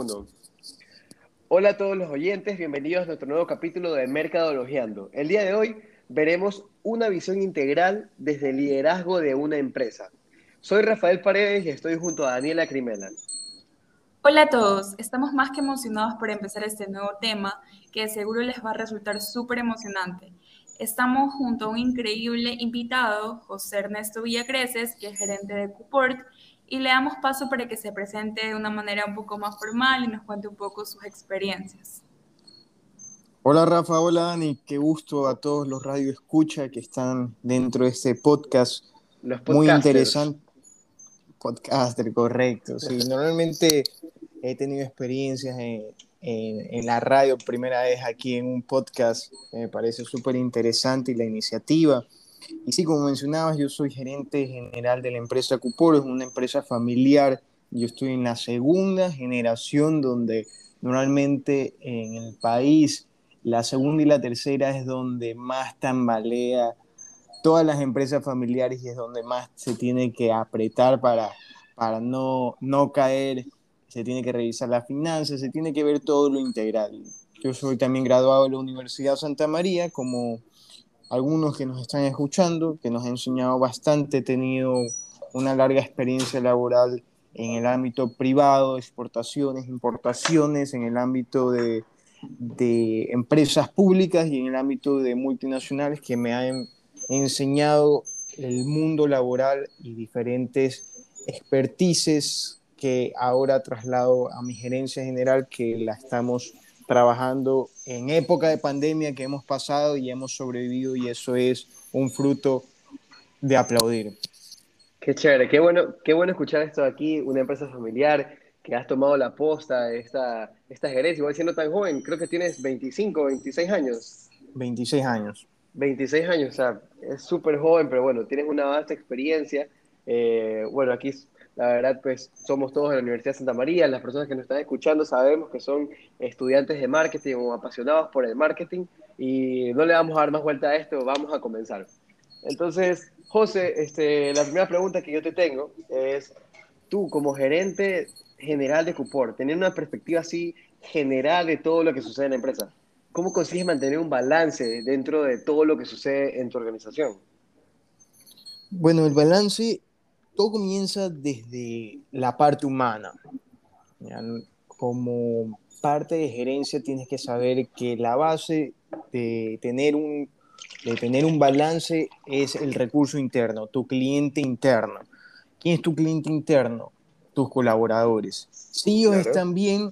Uno. Hola a todos los oyentes, bienvenidos a nuestro nuevo capítulo de Mercadologiando. El día de hoy veremos una visión integral desde el liderazgo de una empresa. Soy Rafael Paredes y estoy junto a Daniela Crimela. Hola a todos, estamos más que emocionados por empezar este nuevo tema que seguro les va a resultar súper emocionante. Estamos junto a un increíble invitado, José Ernesto Villacreces, que es gerente de Cuport, y le damos paso para que se presente de una manera un poco más formal y nos cuente un poco sus experiencias. Hola Rafa, hola Dani, qué gusto a todos los radio escucha que están dentro de este podcast. Muy interesante. Podcaster, correcto. Sí, normalmente he tenido experiencias en, en, la radio, primera vez aquí en un podcast, me parece súper interesante y la iniciativa. Y sí, como mencionabas, yo soy gerente general de la empresa Cuporo, es una empresa familiar. Yo estoy en la segunda generación donde normalmente en el país la segunda y la tercera es donde más tambalea todas las empresas familiares y es donde más se tiene que apretar para, para no, no caer, se tiene que revisar las finanzas, se tiene que ver todo lo integral. Yo soy también graduado de la Universidad Santa María como algunos que nos están escuchando, que nos ha enseñado bastante, he tenido una larga experiencia laboral en el ámbito privado, exportaciones, importaciones, en el ámbito de, de empresas públicas y en el ámbito de multinacionales que me han enseñado el mundo laboral y diferentes expertices que ahora traslado a mi gerencia general que la estamos trabajando en época de pandemia que hemos pasado y hemos sobrevivido y eso es un fruto de aplaudir. Qué chévere, qué bueno, qué bueno escuchar esto aquí, una empresa familiar que has tomado la posta de esta, esta gerencia, igual siendo tan joven, creo que tienes 25, 26 años. 26 años. 26 años, o sea, es súper joven, pero bueno, tienes una vasta experiencia. Eh, bueno, aquí la verdad, pues somos todos de la Universidad de Santa María, las personas que nos están escuchando sabemos que son estudiantes de marketing o apasionados por el marketing y no le vamos a dar más vuelta a esto, vamos a comenzar. Entonces, José, este, la primera pregunta que yo te tengo es, tú como gerente general de Cupor, tener una perspectiva así general de todo lo que sucede en la empresa, ¿cómo consigues mantener un balance dentro de todo lo que sucede en tu organización? Bueno, el balance todo comienza desde la parte humana. Como parte de gerencia tienes que saber que la base de tener un, de tener un balance es el recurso interno, tu cliente interno. ¿Quién es tu cliente interno? Tus colaboradores. Si ellos están bien,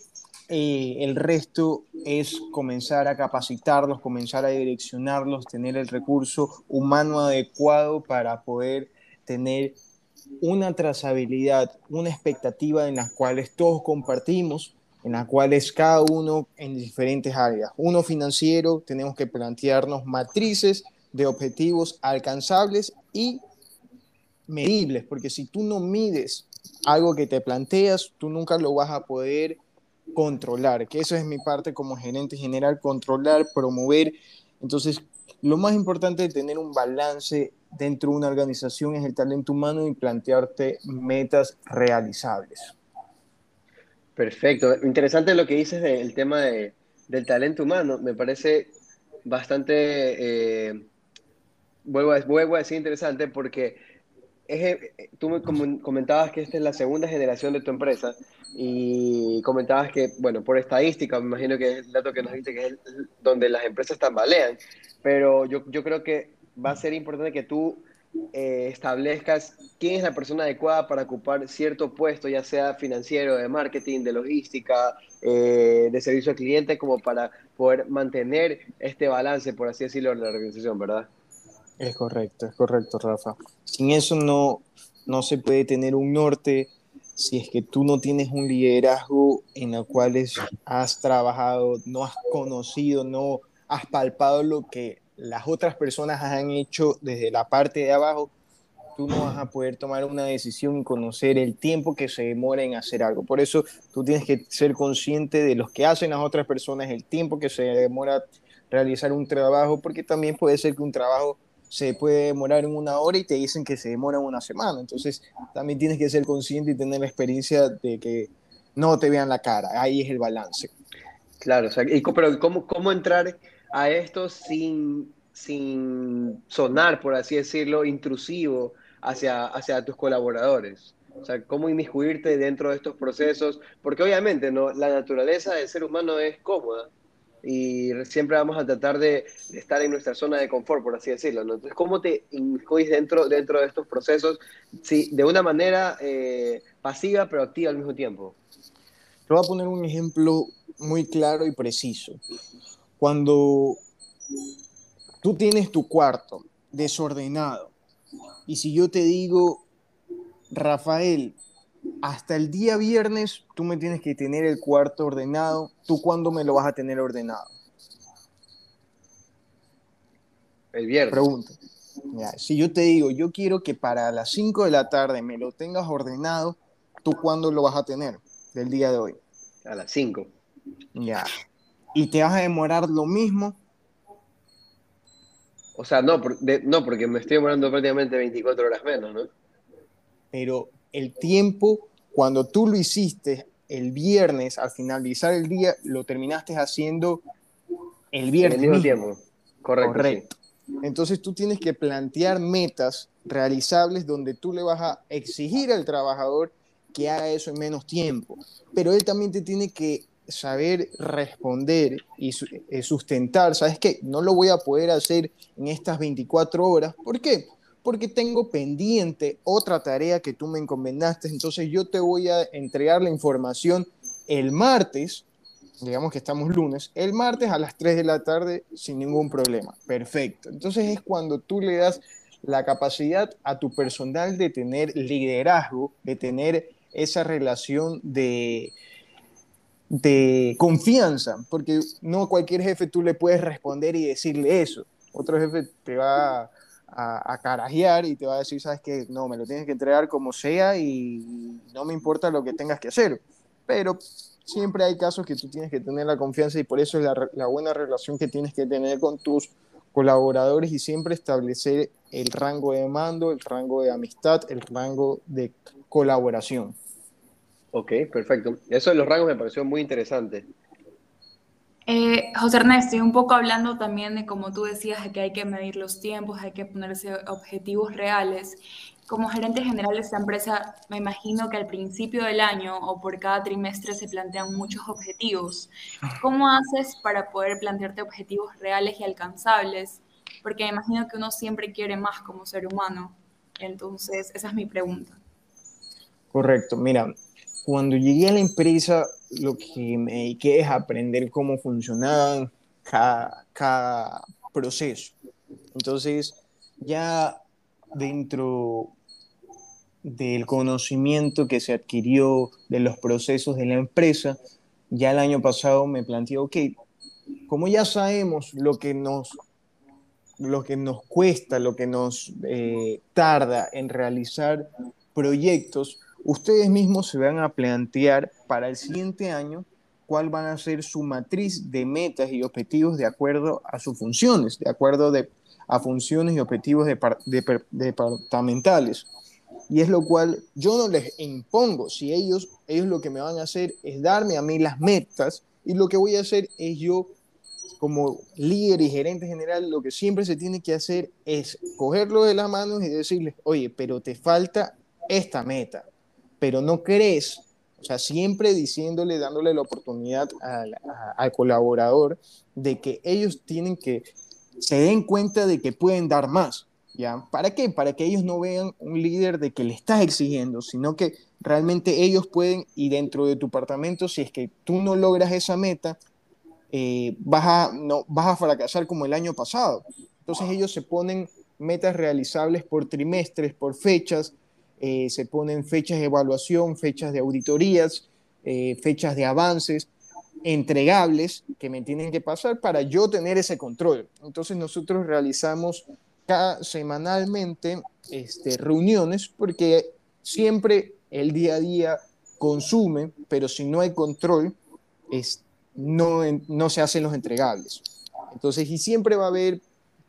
eh, el resto es comenzar a capacitarlos, comenzar a direccionarlos, tener el recurso humano adecuado para poder tener una trazabilidad, una expectativa en las cuales todos compartimos, en las cuales cada uno en diferentes áreas. Uno financiero, tenemos que plantearnos matrices de objetivos alcanzables y medibles, porque si tú no mides algo que te planteas, tú nunca lo vas a poder controlar, que eso es mi parte como gerente general, controlar, promover. Entonces, lo más importante de tener un balance dentro de una organización es el talento humano y plantearte metas realizables. Perfecto. Interesante lo que dices del tema de, del talento humano. Me parece bastante, eh, vuelvo, a, vuelvo a decir interesante porque es, tú me comentabas que esta es la segunda generación de tu empresa y comentabas que, bueno, por estadística, me imagino que es el dato que nos dice que es donde las empresas tambalean, pero yo, yo creo que va a ser importante que tú eh, establezcas quién es la persona adecuada para ocupar cierto puesto, ya sea financiero, de marketing, de logística, eh, de servicio al cliente, como para poder mantener este balance, por así decirlo, en la organización, ¿verdad? Es correcto, es correcto, Rafa. Sin eso no, no se puede tener un norte si es que tú no tienes un liderazgo en el cual has trabajado, no has conocido, no has palpado lo que las otras personas han hecho desde la parte de abajo, tú no vas a poder tomar una decisión y conocer el tiempo que se demora en hacer algo. Por eso tú tienes que ser consciente de los que hacen las otras personas, el tiempo que se demora realizar un trabajo, porque también puede ser que un trabajo se puede demorar en una hora y te dicen que se demora una semana. Entonces también tienes que ser consciente y tener la experiencia de que no te vean la cara. Ahí es el balance. Claro, sea, pero ¿cómo, ¿cómo entrar a esto sin, sin sonar, por así decirlo, intrusivo hacia, hacia tus colaboradores? O sea, cómo inmiscuirte dentro de estos procesos, porque obviamente ¿no? la naturaleza del ser humano es cómoda y siempre vamos a tratar de, estar en nuestra zona de confort, por así decirlo. Entonces, ¿cómo te inmiscuyes dentro, dentro de estos procesos sí, de una manera eh, pasiva pero activa al mismo tiempo? Te voy a poner un ejemplo muy claro y preciso. Cuando tú tienes tu cuarto desordenado y si yo te digo, Rafael, hasta el día viernes tú me tienes que tener el cuarto ordenado. ¿Tú cuándo me lo vas a tener ordenado? El viernes. Pregunta. si yo te digo, yo quiero que para las 5 de la tarde me lo tengas ordenado, ¿tú cuándo lo vas a tener del día de hoy? A las 5. Ya. ¿Y te vas a demorar lo mismo? O sea, no, no, porque me estoy demorando prácticamente 24 horas menos, ¿no? Pero el tiempo, cuando tú lo hiciste el viernes, al finalizar el día, lo terminaste haciendo el viernes. El mismo tiempo. Correcto. Entonces tú tienes que plantear metas realizables donde tú le vas a exigir al trabajador que haga eso en menos tiempo. Pero él también te tiene que saber responder y eh, sustentar. ¿Sabes qué? No lo voy a poder hacer en estas 24 horas. ¿Por qué? porque tengo pendiente otra tarea que tú me encomendaste, entonces yo te voy a entregar la información el martes, digamos que estamos lunes, el martes a las 3 de la tarde sin ningún problema. Perfecto. Entonces es cuando tú le das la capacidad a tu personal de tener liderazgo, de tener esa relación de, de confianza, porque no cualquier jefe tú le puedes responder y decirle eso. Otro jefe te va a, carajear y te va a decir, sabes que no, me lo tienes que entregar como sea y no me importa lo que tengas que hacer. Pero siempre hay casos que tú tienes que tener la confianza y por eso es la, la buena relación que tienes que tener con tus colaboradores y siempre establecer el rango de mando, el rango de amistad, el rango de colaboración. Ok, perfecto. Eso de los rangos me pareció muy interesante. Eh, José Ernesto, y un poco hablando también de como tú decías, de que hay que medir los tiempos, hay que ponerse objetivos reales. Como gerente general de esta empresa, me imagino que al principio del año o por cada trimestre se plantean muchos objetivos. ¿Cómo haces para poder plantearte objetivos reales y alcanzables? Porque me imagino que uno siempre quiere más como ser humano. Entonces, esa es mi pregunta. Correcto. Mira, cuando llegué a la empresa, lo que me dediqué es aprender cómo funcionaban cada, proceso. Entonces, ya dentro del conocimiento que se adquirió de los procesos de la empresa, ya el año pasado me planteé, ok, como ya sabemos lo que nos, lo que nos cuesta, lo que nos eh, tarda en realizar proyectos, ustedes mismos se van a plantear para el siguiente año cuál van a ser su matriz de metas y objetivos de acuerdo a sus funciones, de acuerdo a funciones y objetivos departamentales. Y es lo cual yo no les impongo, si ellos, ellos lo que me van a hacer es darme a mí las metas y lo que voy a hacer es yo como líder y gerente general, lo que siempre se tiene que hacer es cogerlo de las manos y decirles, oye, pero te falta esta meta pero no crees, o sea, siempre diciéndole, dándole la oportunidad al, colaborador de que ellos tienen que, se den cuenta de que pueden dar más. ¿Ya? ¿Para qué? Para que ellos no vean un líder de que le estás exigiendo, sino que realmente ellos pueden, y dentro de tu departamento, si es que tú no logras esa meta, eh, vas, a, no, vas a fracasar como el año pasado. Entonces ellos se ponen metas realizables por trimestres, por fechas, eh, se ponen fechas de evaluación, fechas de auditorías, eh, fechas de avances entregables que me tienen que pasar para yo tener ese control. Entonces nosotros realizamos cada, semanalmente este, reuniones porque siempre el día a día consume, pero si no hay control, no, no se hacen los entregables. Entonces, y siempre va a haber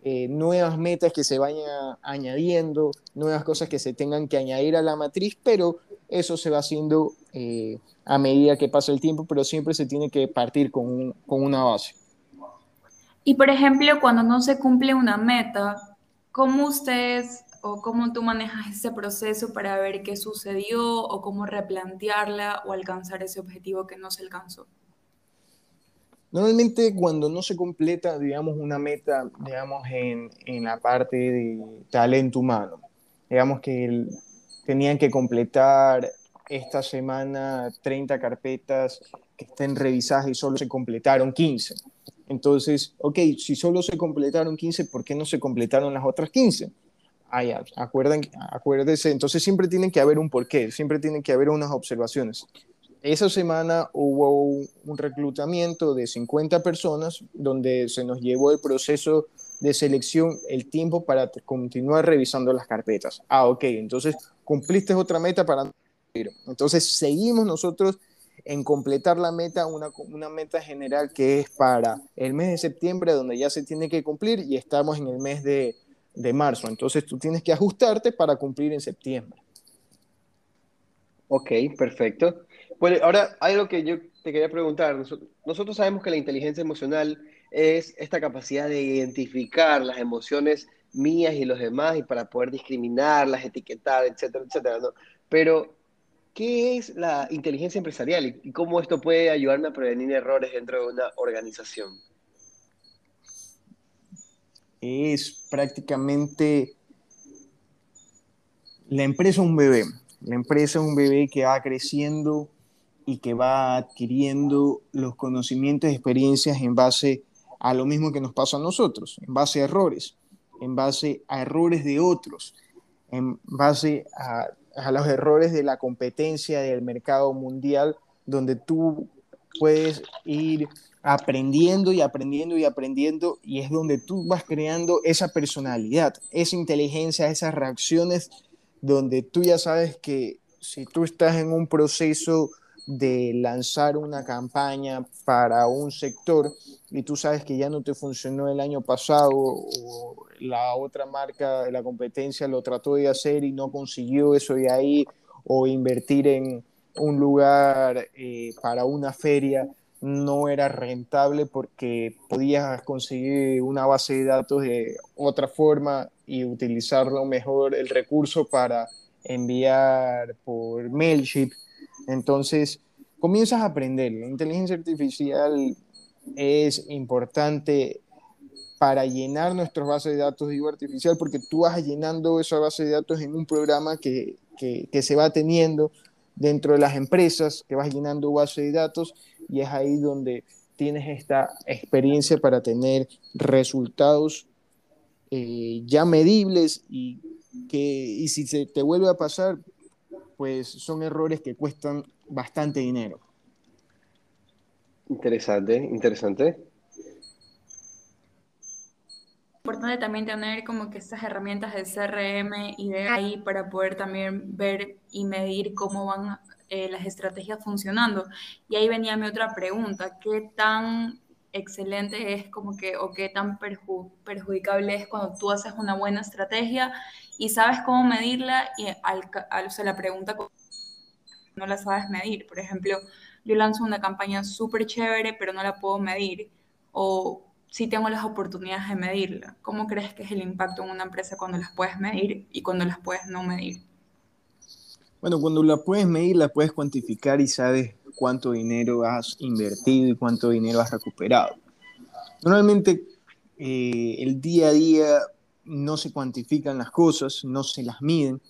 eh, nuevas metas que se vayan añadiendo, nuevas cosas que se tengan que añadir a la matriz, pero eso se va haciendo eh, a medida que pasa el tiempo, pero siempre se tiene que partir con, con una base. Y por ejemplo, cuando no se cumple una meta, ¿cómo ustedes o cómo tú manejas ese proceso para ver qué sucedió o cómo replantearla o alcanzar ese objetivo que no se alcanzó? Normalmente cuando no se completa, digamos, una meta, digamos, en, en la parte de talento humano, digamos que tenían que completar esta semana 30 carpetas que estén revisadas y solo se completaron 15. Entonces, ok, si solo se completaron 15, ¿por qué no se completaron las otras 15? Ah, acuérdense, entonces siempre tiene que haber un porqué, siempre tiene que haber unas observaciones esa semana hubo un, reclutamiento de 50 personas donde se nos llevó el proceso de selección el tiempo para continuar revisando las carpetas. Ah, ok, entonces cumpliste otra meta para... Entonces seguimos nosotros en completar la meta, una, una meta general que es para el mes de septiembre, donde ya se tiene que cumplir y estamos en el mes de, de marzo. Entonces tú tienes que ajustarte para cumplir en septiembre. Ok, perfecto. Bueno, ahora hay algo que yo te quería preguntar. Nosotros sabemos que la inteligencia emocional es esta capacidad de identificar las emociones mías y los demás y para poder discriminarlas, etiquetar, etcétera, etcétera. Pero, ¿qué es la inteligencia empresarial y cómo esto puede ayudarme a prevenir errores dentro de una organización? Es prácticamente la empresa un bebé. La empresa es un bebé que va creciendo y que va adquiriendo los conocimientos y experiencias en base a lo mismo que nos pasa a nosotros, en base a errores, en base a errores de otros, en base a, a los errores de la competencia del mercado mundial, donde tú puedes ir aprendiendo y aprendiendo y aprendiendo y es donde tú vas creando esa personalidad, esa inteligencia, esas reacciones, donde tú ya sabes que si tú estás en un proceso de lanzar una campaña para un sector y tú sabes que ya no te funcionó el año pasado o la otra marca de la competencia lo trató de hacer y no consiguió eso de ahí o invertir en un lugar eh, para una feria no era rentable porque podías conseguir una base de datos de otra forma y utilizarlo mejor el recurso para enviar por MailChimp entonces, comienzas a aprender. La inteligencia artificial es importante para llenar nuestras bases de datos, digo artificial, porque tú vas llenando esa base de datos en un programa que, que, se va teniendo dentro de las empresas, que vas llenando base de datos y es ahí donde tienes esta experiencia para tener resultados eh, ya medibles y que y si se te vuelve a pasar, pues son errores que cuestan bastante dinero. Interesante, interesante. Importante también tener como que estas herramientas de CRM y de ahí para poder también ver y medir cómo van eh, las estrategias funcionando. Y ahí venía mi otra pregunta, ¿qué tan excelente es como que o qué tan perjudicable es cuando tú haces una buena estrategia y sabes cómo medirla y al, al la pregunta no la sabes medir. Por ejemplo, yo lanzo una campaña súper chévere, pero no la puedo medir. O si tengo las oportunidades de medirla. ¿Cómo crees que es el impacto en una empresa cuando las puedes medir y cuando las puedes no medir? Bueno, cuando la puedes medir, la puedes cuantificar y sabes cuánto dinero has invertido y cuánto dinero has recuperado. Normalmente eh, el día a día no se cuantifican las cosas, no se las miden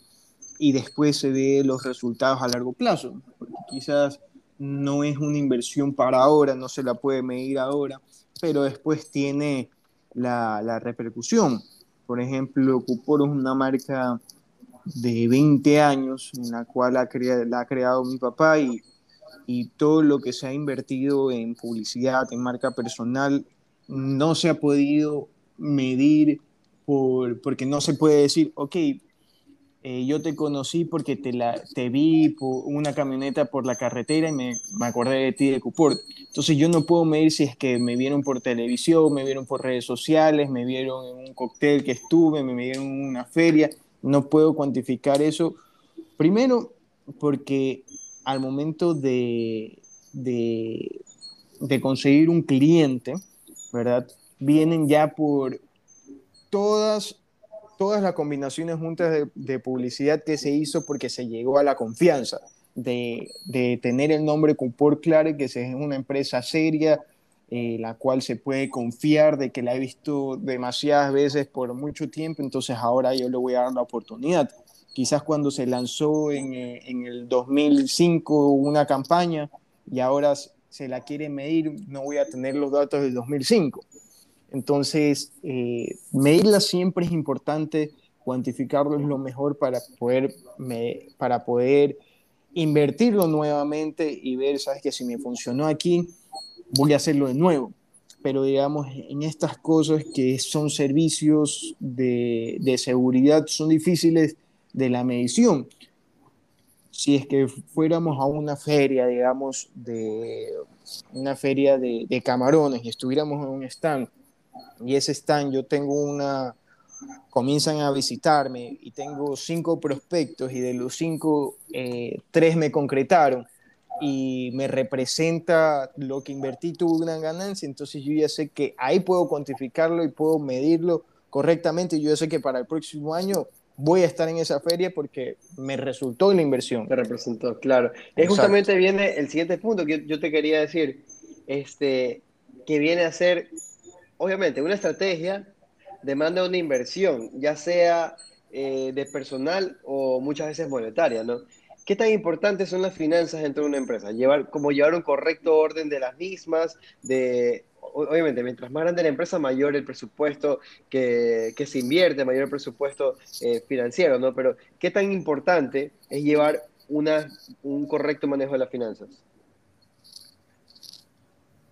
y después se ve los resultados a largo plazo. Quizás no es una inversión para ahora, no se la puede medir ahora, pero después tiene la, la repercusión. Por ejemplo, Cupor es una marca de 20 años en la cual ha la ha creado mi papá y, y todo lo que se ha invertido en publicidad, en marca personal, no se ha podido medir porque no se puede decir, ok, eh, yo te conocí porque te, la, te vi por una camioneta por la carretera y me, me acordé de ti de Cuport. Entonces yo no puedo medir si es que me vieron por televisión, me vieron por redes sociales, me vieron en un cóctel que estuve, me vieron en una feria. No puedo cuantificar eso. Primero, porque al momento de, de, de conseguir un cliente, ¿verdad? Vienen ya por todas todas las combinaciones juntas de, publicidad que se hizo porque se llegó a la confianza de, tener el nombre por claro que es una empresa seria, eh, la cual se puede confiar de que la he visto demasiadas veces por mucho tiempo, entonces ahora yo le voy a dar la oportunidad. Quizás cuando se lanzó en, eh, en el 2005 una campaña y ahora se la quiere medir, no voy a tener los datos del 2005 entonces, eh, medirla siempre es importante, cuantificarlo es lo mejor para poder, para poder invertirlo nuevamente y ver, sabes que si me funcionó aquí, voy a hacerlo de nuevo. Pero digamos, en estas cosas que son servicios de, de seguridad, son difíciles de la medición. Si es que fuéramos a una feria, digamos, de una feria de, de camarones y estuviéramos en un stand y ese stand yo tengo una, comienzan a visitarme y tengo cinco prospectos y de los cinco, eh, tres me concretaron y me representa lo que invertí, tuve una ganancia, entonces yo ya sé que ahí puedo cuantificarlo y puedo medirlo correctamente. Yo ya sé que para el próximo año voy a estar en esa feria porque me resultó la inversión. Me representó, claro. Es justamente viene el siguiente punto que yo te quería decir, este, que viene a ser obviamente, una estrategia demanda una inversión, ya sea eh, de personal o muchas veces monetaria, ¿no? ¿Qué tan importantes son las finanzas dentro de una empresa? Llevar, como llevar un correcto orden de las mismas, de, obviamente, mientras más grande la empresa, mayor el presupuesto que, se invierte, mayor el presupuesto eh, financiero, ¿no? Pero, ¿qué tan importante es llevar una, un correcto manejo de las finanzas?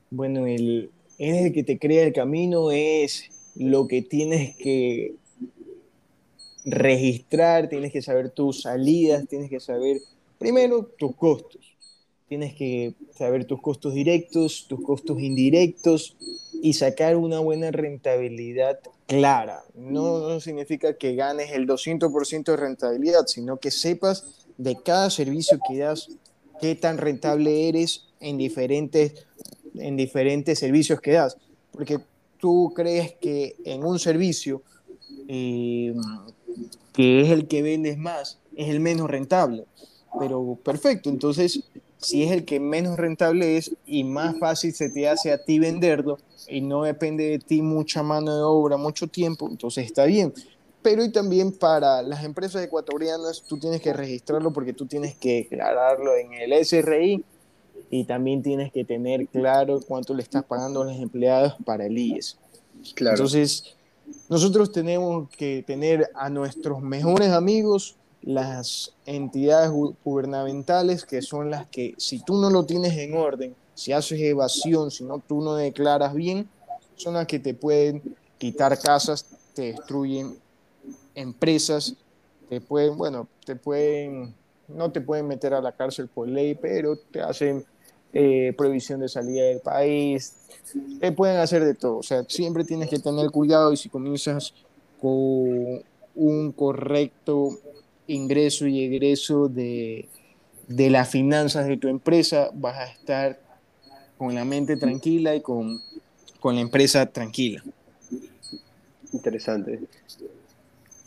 Bueno, el, es el que te crea el camino, es lo que tienes que registrar, tienes que saber tus salidas, tienes que saber primero tus costos, tienes que saber tus costos directos, tus costos indirectos y sacar una buena rentabilidad clara. No, significa que ganes el 200% de rentabilidad, sino que sepas de cada servicio que das qué tan rentable eres en diferentes en diferentes servicios que das. Porque tú crees que en un servicio eh, que es el que vendes más, es el menos rentable. Pero perfecto, entonces si es el que menos rentable es y más fácil se te hace a ti venderlo y no depende de ti mucha mano de obra, mucho tiempo, entonces está bien. Pero y también para las empresas ecuatorianas tú tienes que registrarlo porque tú tienes que declararlo en el SRI y también tienes que tener claro cuánto le estás pagando a los empleados para el IES. Claro. Entonces, nosotros tenemos que tener a nuestros mejores amigos las entidades gubernamentales que son las que si tú no lo tienes en orden, si haces evasión, si no tú no declaras bien, son las que te pueden quitar casas, te destruyen empresas, te pueden, bueno, te pueden, no te pueden meter a la cárcel por ley, pero te hacen eh, prohibición de salida del país, eh, pueden hacer de todo. O sea, siempre tienes que tener cuidado y si comienzas con un correcto ingreso y egreso de, de las finanzas de tu empresa, vas a estar con la mente tranquila y con, con la empresa tranquila. Interesante.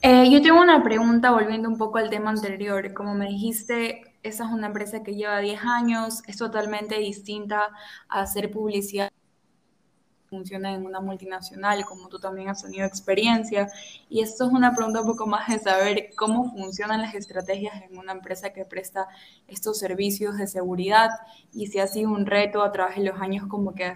Eh, yo tengo una pregunta volviendo un poco al tema anterior. Como me dijiste, esa es una empresa que lleva 10 años, es totalmente distinta a hacer publicidad funciona en una multinacional, como tú también has tenido experiencia. Y esto es una pregunta un poco más de saber cómo funcionan las estrategias en una empresa que presta estos servicios de seguridad y si ha sido un reto a través de los años como que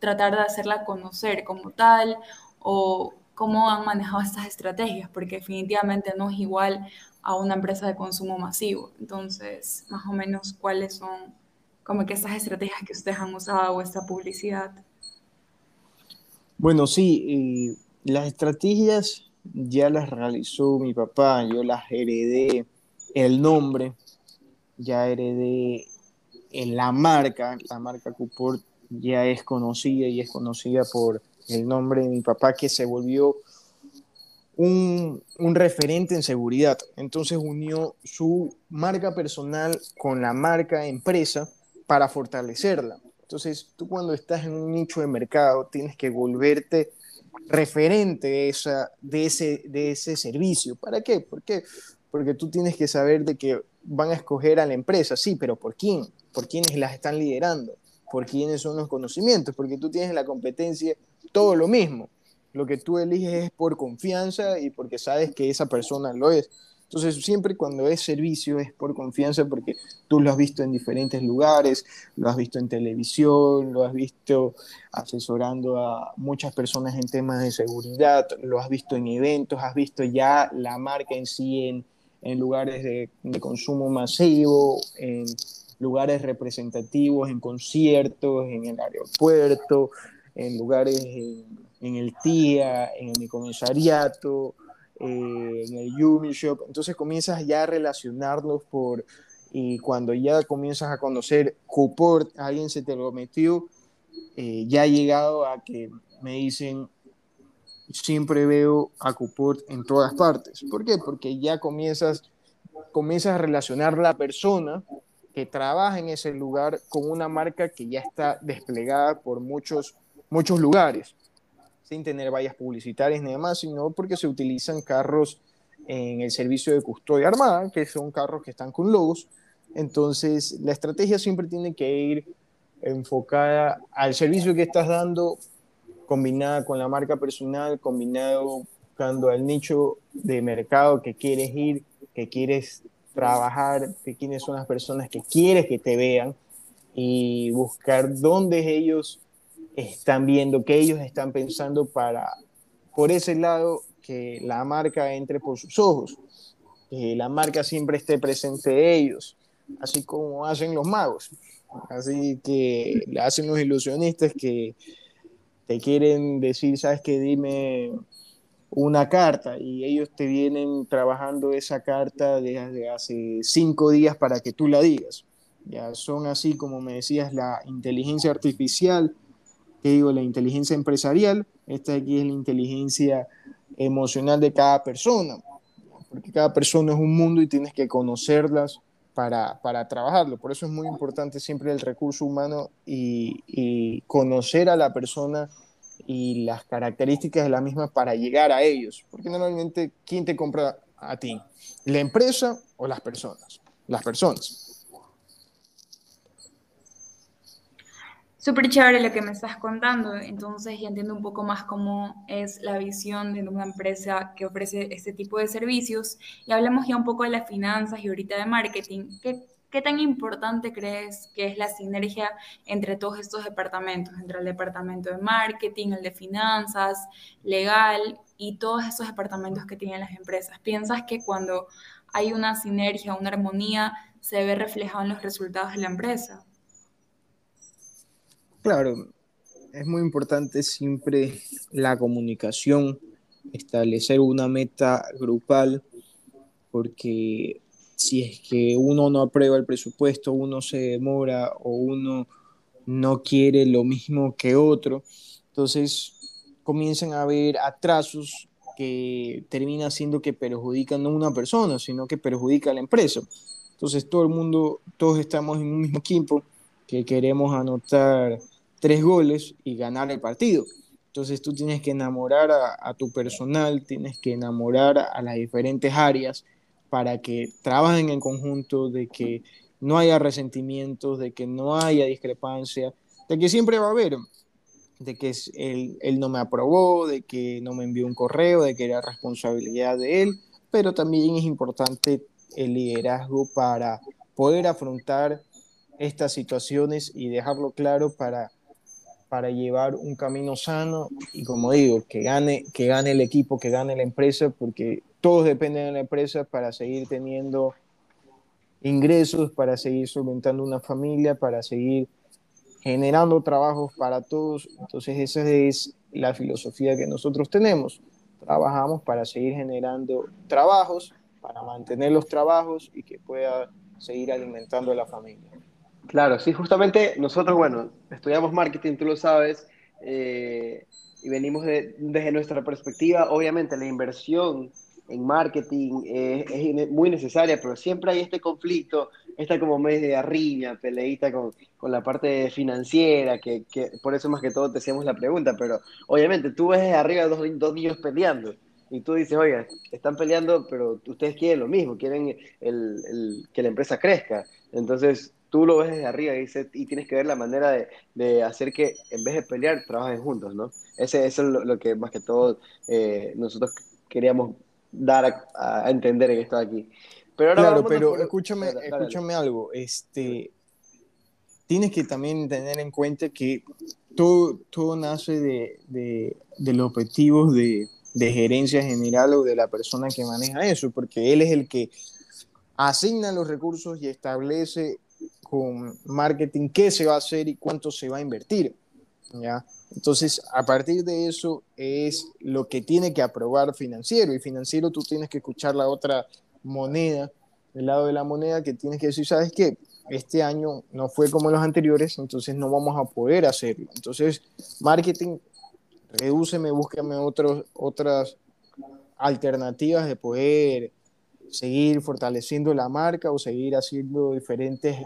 tratar de hacerla conocer como tal o cómo han manejado estas estrategias, porque definitivamente no es igual a una empresa de consumo masivo. Entonces, más o menos, ¿cuáles son como que esas estrategias que ustedes han usado o esta publicidad? Bueno, sí, las estrategias ya las realizó mi papá, yo las heredé, el nombre, ya heredé en la marca, la marca Cuport ya es conocida y es conocida por el nombre de mi papá que se volvió un, referente en seguridad. Entonces unió su marca personal con la marca empresa para fortalecerla. Entonces tú cuando estás en un nicho de mercado tienes que volverte referente de, esa, de, ese, de ese servicio. ¿Para qué? ¿Por qué? Porque tú tienes que saber de que van a escoger a la empresa, sí, pero ¿por quién? ¿Por quiénes las están liderando? ¿Por quiénes son los conocimientos? Porque tú tienes la competencia, todo lo mismo. Lo que tú eliges es por confianza y porque sabes que esa persona lo es. Entonces, siempre cuando es servicio es por confianza porque tú lo has visto en diferentes lugares, lo has visto en televisión, lo has visto asesorando a muchas personas en temas de seguridad, lo has visto en eventos, has visto ya la marca en sí en, en lugares de, de consumo masivo, en lugares representativos, en conciertos, en el aeropuerto, en lugares en, en el TIA, en el comisariato, eh, en el Yumi Shop. Entonces comienzas ya a relacionarlos por, y cuando ya comienzas a conocer Cuport, alguien se te lo metió, eh, ya ha llegado a que me dicen, siempre veo a Cuport en todas partes. ¿Por qué? Porque ya comienzas, comienzas a relacionar la persona que trabaja en ese lugar con una marca que ya está desplegada por muchos, muchos lugares sin tener vallas publicitarias ni demás, sino porque se utilizan carros en el servicio de custodia armada, que son carros que están con logos. Entonces, la estrategia siempre tiene que ir enfocada al servicio que estás dando, combinada con la marca personal, combinado buscando al nicho de mercado que quieres ir, que quieres trabajar, de quiénes son las personas que quieres que te vean y buscar dónde ellos están viendo, que ellos están pensando para, por ese lado, que la marca entre por sus ojos, que la marca siempre esté presente de ellos, así como hacen los magos, así que hacen los ilusionistas que te quieren decir, sabes que dime una carta y ellos te vienen trabajando esa carta desde hace cinco días para que tú la digas. Ya son así como me decías la inteligencia artificial que digo, la inteligencia empresarial, esta aquí es la inteligencia emocional de cada persona, porque cada persona es un mundo y tienes que conocerlas para, para trabajarlo. Por eso es muy importante siempre el recurso humano y, y conocer a la persona y las características de la misma para llegar a ellos. Porque normalmente, ¿quién te compra a ti? ¿La empresa o las personas? Las personas. Súper chévere lo que me estás contando, entonces ya entiendo un poco más cómo es la visión de una empresa que ofrece este tipo de servicios y hablemos ya un poco de las finanzas y ahorita de marketing. ¿Qué, qué tan importante crees que es la sinergia entre todos estos departamentos, entre el departamento de marketing, el de finanzas, legal y todos esos departamentos que tienen las empresas? ¿Piensas que cuando hay una sinergia, una armonía, se ve reflejado en los resultados de la empresa? Claro, es muy importante siempre la comunicación, establecer una meta grupal, porque si es que uno no aprueba el presupuesto, uno se demora o uno no quiere lo mismo que otro, entonces comienzan a haber atrasos que termina siendo que perjudican no una persona, sino que perjudica a la empresa. Entonces todo el mundo, todos estamos en un mismo equipo que queremos anotar tres goles y ganar el partido. Entonces tú tienes que enamorar a, tu personal, tienes que enamorar a las diferentes áreas para que trabajen en conjunto, de que no haya resentimientos, de que no haya discrepancia, de que siempre va a haber, de que él, él no me aprobó, de que no me envió un correo, de que era responsabilidad de él, pero también es importante el liderazgo para poder afrontar estas situaciones y dejarlo claro para para llevar un camino sano y como digo, que gane, que gane el equipo, que gane la empresa, porque todos dependen de la empresa para seguir teniendo ingresos, para seguir solventando una familia, para seguir generando trabajos para todos. Entonces esa es la filosofía que nosotros tenemos. Trabajamos para seguir generando trabajos, para mantener los trabajos y que pueda seguir alimentando a la familia. Claro, sí, justamente nosotros, bueno, estudiamos marketing, tú lo sabes, eh, y venimos desde nuestra perspectiva, obviamente la inversión en marketing es, muy necesaria, pero siempre hay este conflicto, esta como media riña, peleita con, con la parte financiera, que, que, por eso más que todo te hacemos la pregunta, pero obviamente tú ves arriba dos, dos niños peleando y tú dices, oiga, están peleando, pero ustedes quieren lo mismo, quieren el, el, que la empresa crezca. Entonces, tú lo ves desde arriba y, y tienes que ver la manera de, de, hacer que en vez de pelear, trabajen juntos, ¿no? Ese, eso es lo, que más que todo eh, nosotros queríamos dar a, entender en esto de aquí. Pero claro, pero escúchame, escúchame algo. Este, tienes que también tener en cuenta que todo, todo nace de, de, de los objetivos de, de gerencia general o de la persona que maneja eso, porque él es el que asigna los recursos y establece con marketing qué se va a hacer y cuánto se va a invertir. ¿ya? Entonces, a partir de eso es lo que tiene que aprobar financiero. Y financiero tú tienes que escuchar la otra moneda, el lado de la moneda que tienes que decir, ¿sabes qué? Este año no fue como los anteriores, entonces no vamos a poder hacerlo. Entonces, marketing, redúceme, búscame otros, otras alternativas de poder seguir fortaleciendo la marca o seguir haciendo diferentes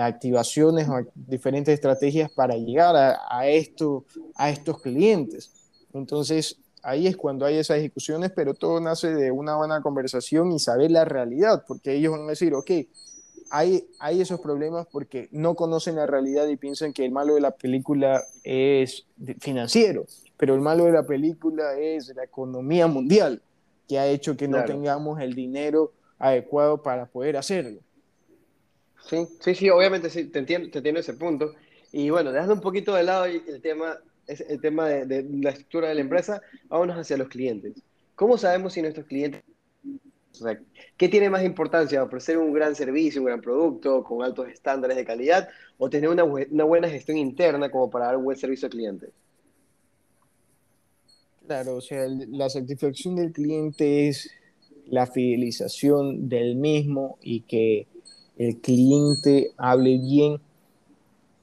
activaciones o diferentes estrategias para llegar a, esto, a estos clientes. Entonces, ahí es cuando hay esas discusiones, pero todo nace de una buena conversación y saber la realidad, porque ellos van a decir, ok, hay, hay esos problemas porque no conocen la realidad y piensan que el malo de la película es financiero, pero el malo de la película es la economía mundial, que ha hecho que no tengamos el dinero adecuado para poder hacerlo. Sí, sí, sí, obviamente sí, te entiendo, te entiendo ese punto. Y bueno, dejando un poquito de lado el tema, el tema de, la estructura de la empresa, vámonos hacia los clientes. ¿Cómo sabemos si nuestros clientes... ¿Qué tiene más importancia? ¿Ofrecer un gran servicio, un gran producto con altos estándares de calidad o tener una, una buena gestión interna como para dar un buen servicio al cliente? Claro, o sea, la satisfacción del cliente es la fidelización del mismo y que el cliente hable bien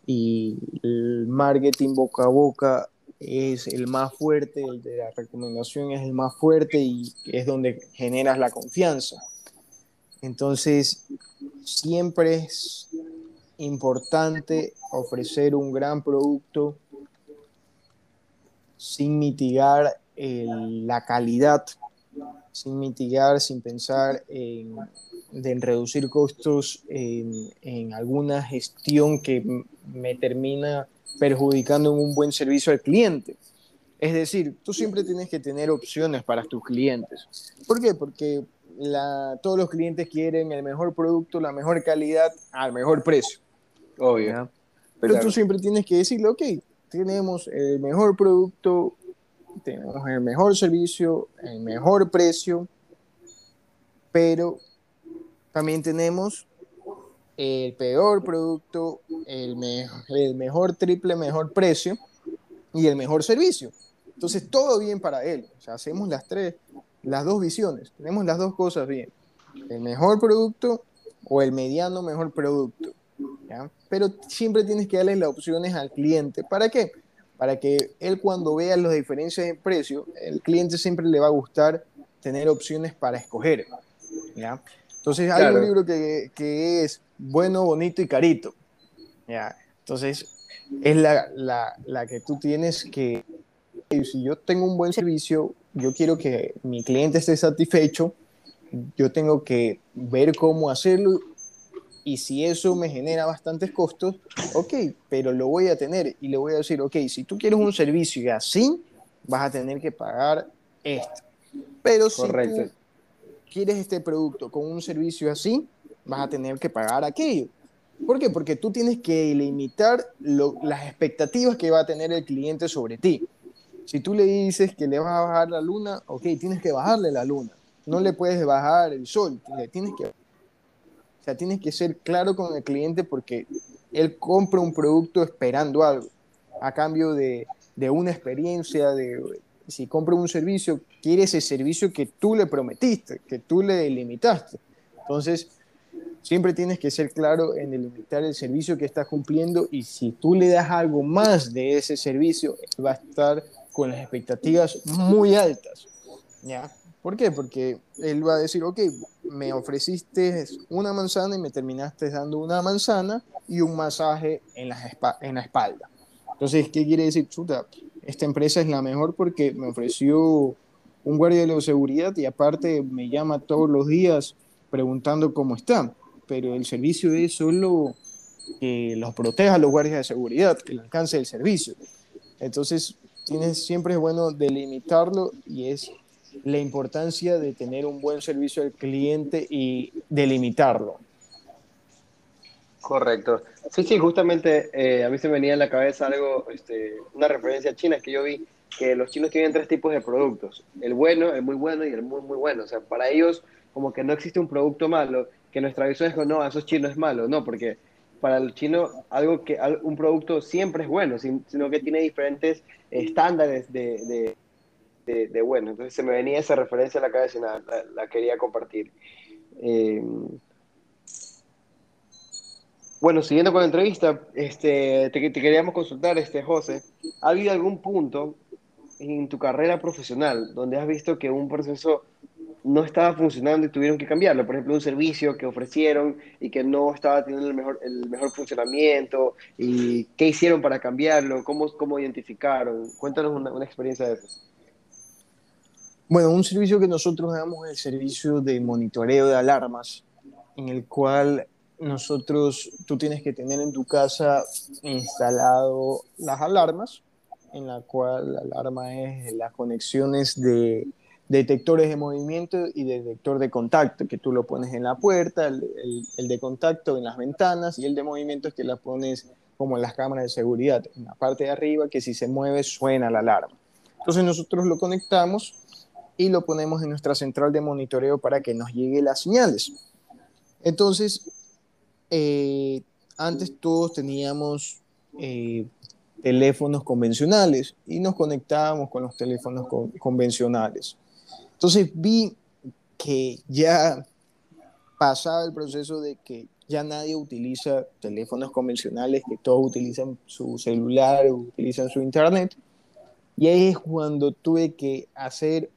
y el marketing boca a boca es el más fuerte, el de la recomendación es el más fuerte y es donde generas la confianza. Entonces, siempre es importante ofrecer un gran producto sin mitigar la calidad, sin mitigar, sin pensar en de reducir costos en, alguna gestión que me termina perjudicando en un buen servicio al cliente. Es decir, tú siempre tienes que tener opciones para tus clientes. ¿Por qué? Porque la, todos los clientes quieren el mejor producto, la mejor calidad, al mejor precio. Obvio. Pero tú siempre tienes que decirle, ok, tenemos el mejor producto, tenemos el mejor servicio, el mejor precio, pero también tenemos el peor producto, el, el mejor triple, mejor precio y el mejor servicio. Entonces, todo bien para él. O sea, hacemos las tres, las dos visiones. Tenemos las dos cosas bien. El mejor producto o el mediano mejor producto. Pero siempre tienes que darle las opciones al cliente. ¿Para qué? Para que él cuando vea las diferencias en precio, el cliente siempre le va a gustar tener opciones para escoger. ¿ya? Entonces hay un libro que, que, es bueno, bonito y carito. ¿ya? Entonces es la, la, la, que tú tienes que, si yo tengo un buen servicio, yo quiero que mi cliente esté satisfecho, yo tengo que ver cómo hacerlo y si eso me genera bastantes costos, ok, pero lo voy a tener y le voy a decir, ok, si tú quieres un servicio y así, vas a tener que pagar esto. Pero Correcto. si quieres este producto con un servicio así, vas a tener que pagar aquello. ¿Por qué? Porque tú tienes que limitar las expectativas que va a tener el cliente sobre ti. Si tú le dices que le vas a bajar la luna, ok, tienes que bajarle la luna. No le puedes bajar el sol, tienes que... O sea, tienes que ser claro con el cliente porque él compra un producto esperando algo, a cambio de una experiencia, de, si compra un servicio, quiere ese servicio que tú le prometiste, que tú le limitaste. Entonces, Siempre tienes que ser claro en delimitar el servicio que estás cumpliendo y si tú le das algo más de ese servicio, va a estar con las expectativas muy altas. ¿ya? ¿Por qué? Porque él va a decir, ok, me ofreciste una manzana y me terminaste dando una manzana y un masaje en la, en la espalda. Entonces, ¿qué quiere decir? Chuta, esta empresa es la mejor porque me ofreció un guardia de seguridad y aparte me llama todos los días preguntando cómo está pero el servicio es solo que los proteja a los guardias de seguridad, que le alcance el servicio. Entonces, siempre es bueno delimitarlo y es la importancia de tener un buen servicio al cliente y delimitarlo. Correcto. Sí, sí, justamente eh, a mí se me venía en la cabeza algo, este, una referencia china que yo vi, que los chinos tienen tres tipos de productos, el bueno, el muy bueno y el muy, muy bueno. O sea, para ellos como que no existe un producto malo, que nuestra visión es no, esos chinos es malo, no, porque para el chino algo que un producto siempre es bueno, sino que tiene diferentes estándares de, de, bueno. Entonces se me venía esa referencia a la cabeza y la, la, quería compartir. Eh, bueno, siguiendo con la entrevista, este, te, queríamos consultar, este, José, ¿ha habido algún punto en tu carrera profesional donde has visto que un proceso no estaba funcionando y tuvieron que cambiarlo. Por ejemplo, un servicio que ofrecieron y que no estaba teniendo el mejor, el mejor funcionamiento y qué hicieron para cambiarlo, cómo, cómo identificaron. Cuéntanos una, una experiencia de eso. Bueno, un servicio que nosotros damos es el servicio de monitoreo de alarmas, en el cual nosotros, tú tienes que tener en tu casa instalado las alarmas, en la cual la alarma es las conexiones de detectores de movimiento y detector de contacto, que tú lo pones en la puerta, el, de contacto en las ventanas y el de movimiento es que la pones como en las cámaras de seguridad, en la parte de arriba, que si se mueve suena la alarma. Entonces nosotros lo conectamos y lo ponemos en nuestra central de monitoreo para que nos llegue las señales. Entonces, eh, antes todos teníamos eh, teléfonos convencionales y nos conectábamos con los teléfonos convencionales. Entonces vi que ya pasaba el proceso de que ya nadie utiliza teléfonos convencionales, que todos utilizan su celular o utilizan su internet. Y ahí es cuando tuve que hacer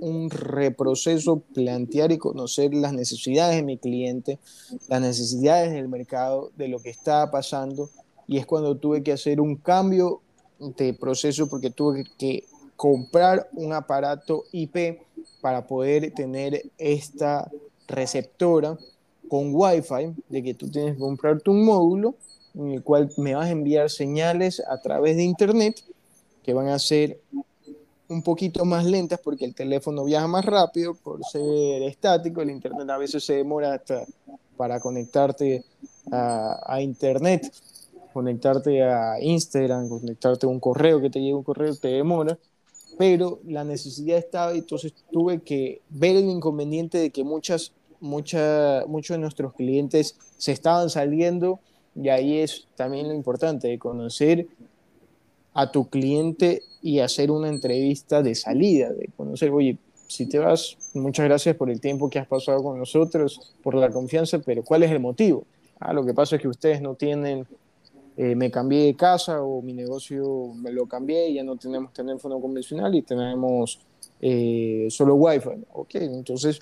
un reproceso, plantear y conocer las necesidades de mi cliente, las necesidades del mercado, de lo que estaba pasando. Y es cuando tuve que hacer un cambio de proceso porque tuve que comprar un aparato IP para poder tener esta receptora con Wi-Fi, de que tú tienes que comprarte un módulo en el cual me vas a enviar señales a través de Internet que van a ser un poquito más lentas porque el teléfono viaja más rápido por ser estático, el Internet a veces se demora hasta para conectarte a, Internet, conectarte a Instagram, conectarte a un correo que te llegue un correo, te demora pero la necesidad estaba y entonces tuve que ver el inconveniente de que muchas, mucha, muchos de nuestros clientes se estaban saliendo y ahí es también lo importante de conocer a tu cliente y hacer una entrevista de salida, de conocer, oye, si te vas, muchas gracias por el tiempo que has pasado con nosotros, por la confianza, pero ¿cuál es el motivo? Ah, lo que pasa es que ustedes no tienen eh, me cambié de casa o mi negocio me lo cambié ya no tenemos teléfono convencional y tenemos eh, solo Wi-Fi. Ok, entonces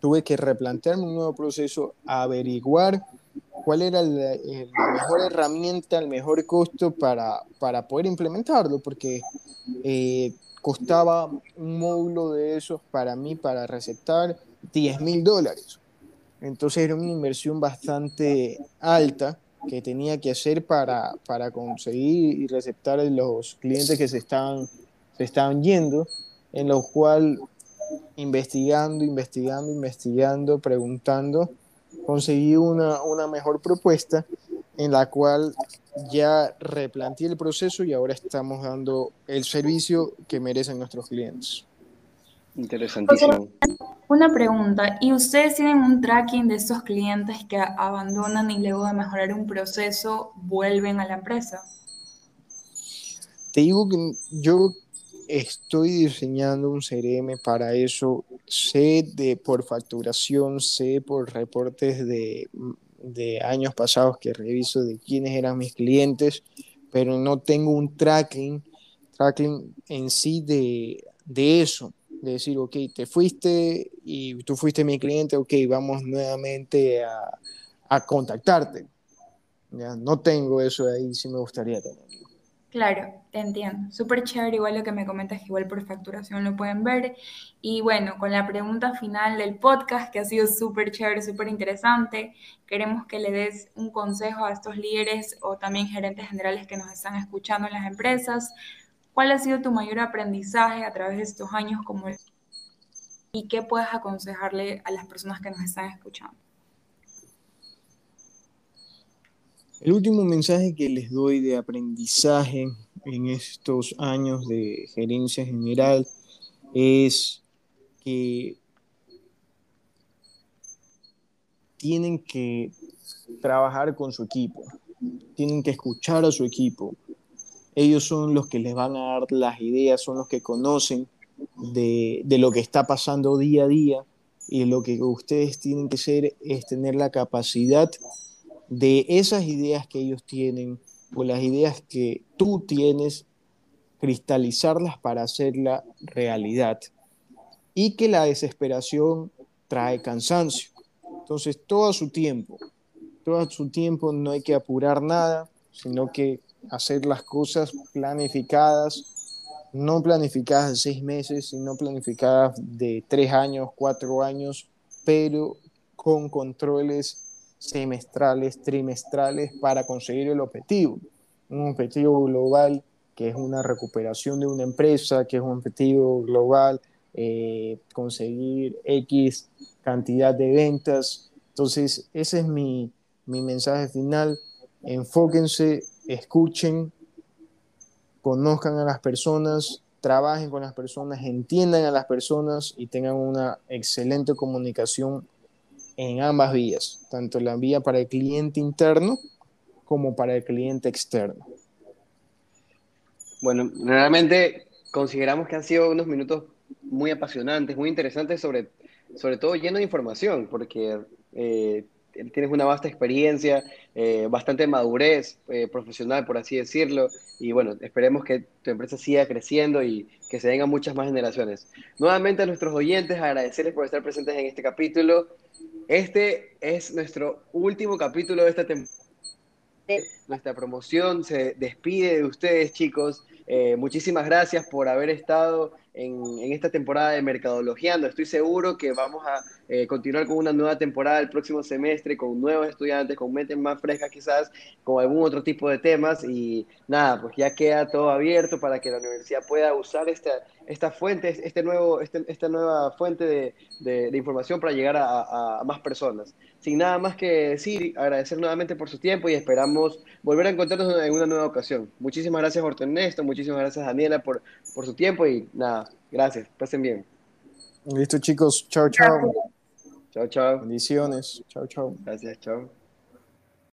tuve que replantearme un nuevo proceso, averiguar cuál era la, mejor herramienta, el mejor costo para, para poder implementarlo, porque eh, costaba un módulo de esos para mí, para receptar 10 mil dólares. Entonces era una inversión bastante alta que tenía que hacer para, para conseguir y receptar los clientes que se estaban, se estaban yendo, en lo cual investigando, investigando, investigando, preguntando, conseguí una, una mejor propuesta en la cual ya replanteé el proceso y ahora estamos dando el servicio que merecen nuestros clientes. Interesantísimo. Una pregunta, ¿y ustedes tienen un tracking de esos clientes que abandonan y luego de mejorar un proceso vuelven a la empresa? Te digo que yo estoy diseñando un CRM para eso. Sé de por facturación, sé por reportes de, años pasados que reviso de quiénes eran mis clientes, pero no tengo un tracking, tracking en sí de, de eso de decir, ok, te fuiste y tú fuiste mi cliente, ok, vamos nuevamente a, a contactarte. ¿Ya? No tengo eso ahí, sí me gustaría tenerlo. Claro, te entiendo. Súper chévere, igual lo que me comentas, igual por facturación lo pueden ver. Y bueno, con la pregunta final del podcast, que ha sido súper chévere, súper interesante, queremos que le des un consejo a estos líderes o también gerentes generales que nos están escuchando en las empresas ¿Cuál ha sido tu mayor aprendizaje a través de estos años como y qué puedes aconsejarle a las personas que nos están escuchando? El último mensaje que les doy de aprendizaje en estos años de gerencia general es que tienen que trabajar con su equipo, tienen que escuchar a su equipo, ellos son los que les van a dar las ideas, son los que conocen de, lo que está pasando día a día y lo que ustedes tienen que hacer es tener la capacidad de esas ideas que ellos tienen o las ideas que tú tienes, cristalizarlas para hacerla realidad. Y que la desesperación trae cansancio. Entonces, todo su tiempo, todo su tiempo no hay que apurar nada, sino que hacer las cosas planificadas, no planificadas de seis meses, sino planificadas de tres años, cuatro años, pero con controles semestrales, trimestrales para conseguir el objetivo. Un objetivo global que es una recuperación de una empresa, que es un objetivo global, eh, conseguir X cantidad de ventas. Entonces, ese es mi, mi mensaje final. Enfóquense escuchen, conozcan a las personas, trabajen con las personas, entiendan a las personas y tengan una excelente comunicación en ambas vías, tanto la vía para el cliente interno como para el cliente externo. Bueno, realmente consideramos que han sido unos minutos muy apasionantes, muy interesantes, sobre, sobre todo lleno de información, porque eh, tienes una vasta experiencia, eh, bastante madurez eh, profesional, por así decirlo, y bueno, esperemos que tu empresa siga creciendo y que se vengan muchas más generaciones. Nuevamente a nuestros oyentes, agradecerles por estar presentes en este capítulo. Este es nuestro último capítulo de esta temporada. Nuestra promoción se despide de ustedes, chicos. Eh, muchísimas gracias por haber estado en, esta temporada de Mercadologiando. Estoy seguro que vamos a eh, continuar con una nueva temporada el próximo semestre, con nuevos estudiantes, con mentes más frescas quizás, con algún otro tipo de temas. Y nada, pues ya queda todo abierto para que la universidad pueda usar esta, esta fuente, este nuevo, este, esta nueva fuente de, información para llegar a más personas sin nada más que decir, agradecer nuevamente por su tiempo y esperamos volver a encontrarnos en una nueva ocasión. Muchísimas gracias, Horton Ernesto, muchísimas gracias, Daniela, por, por su tiempo y nada, gracias, pasen bien. Listo, chicos, chao, chao. Chao, chao. Bendiciones, chao, chao. Gracias, chao.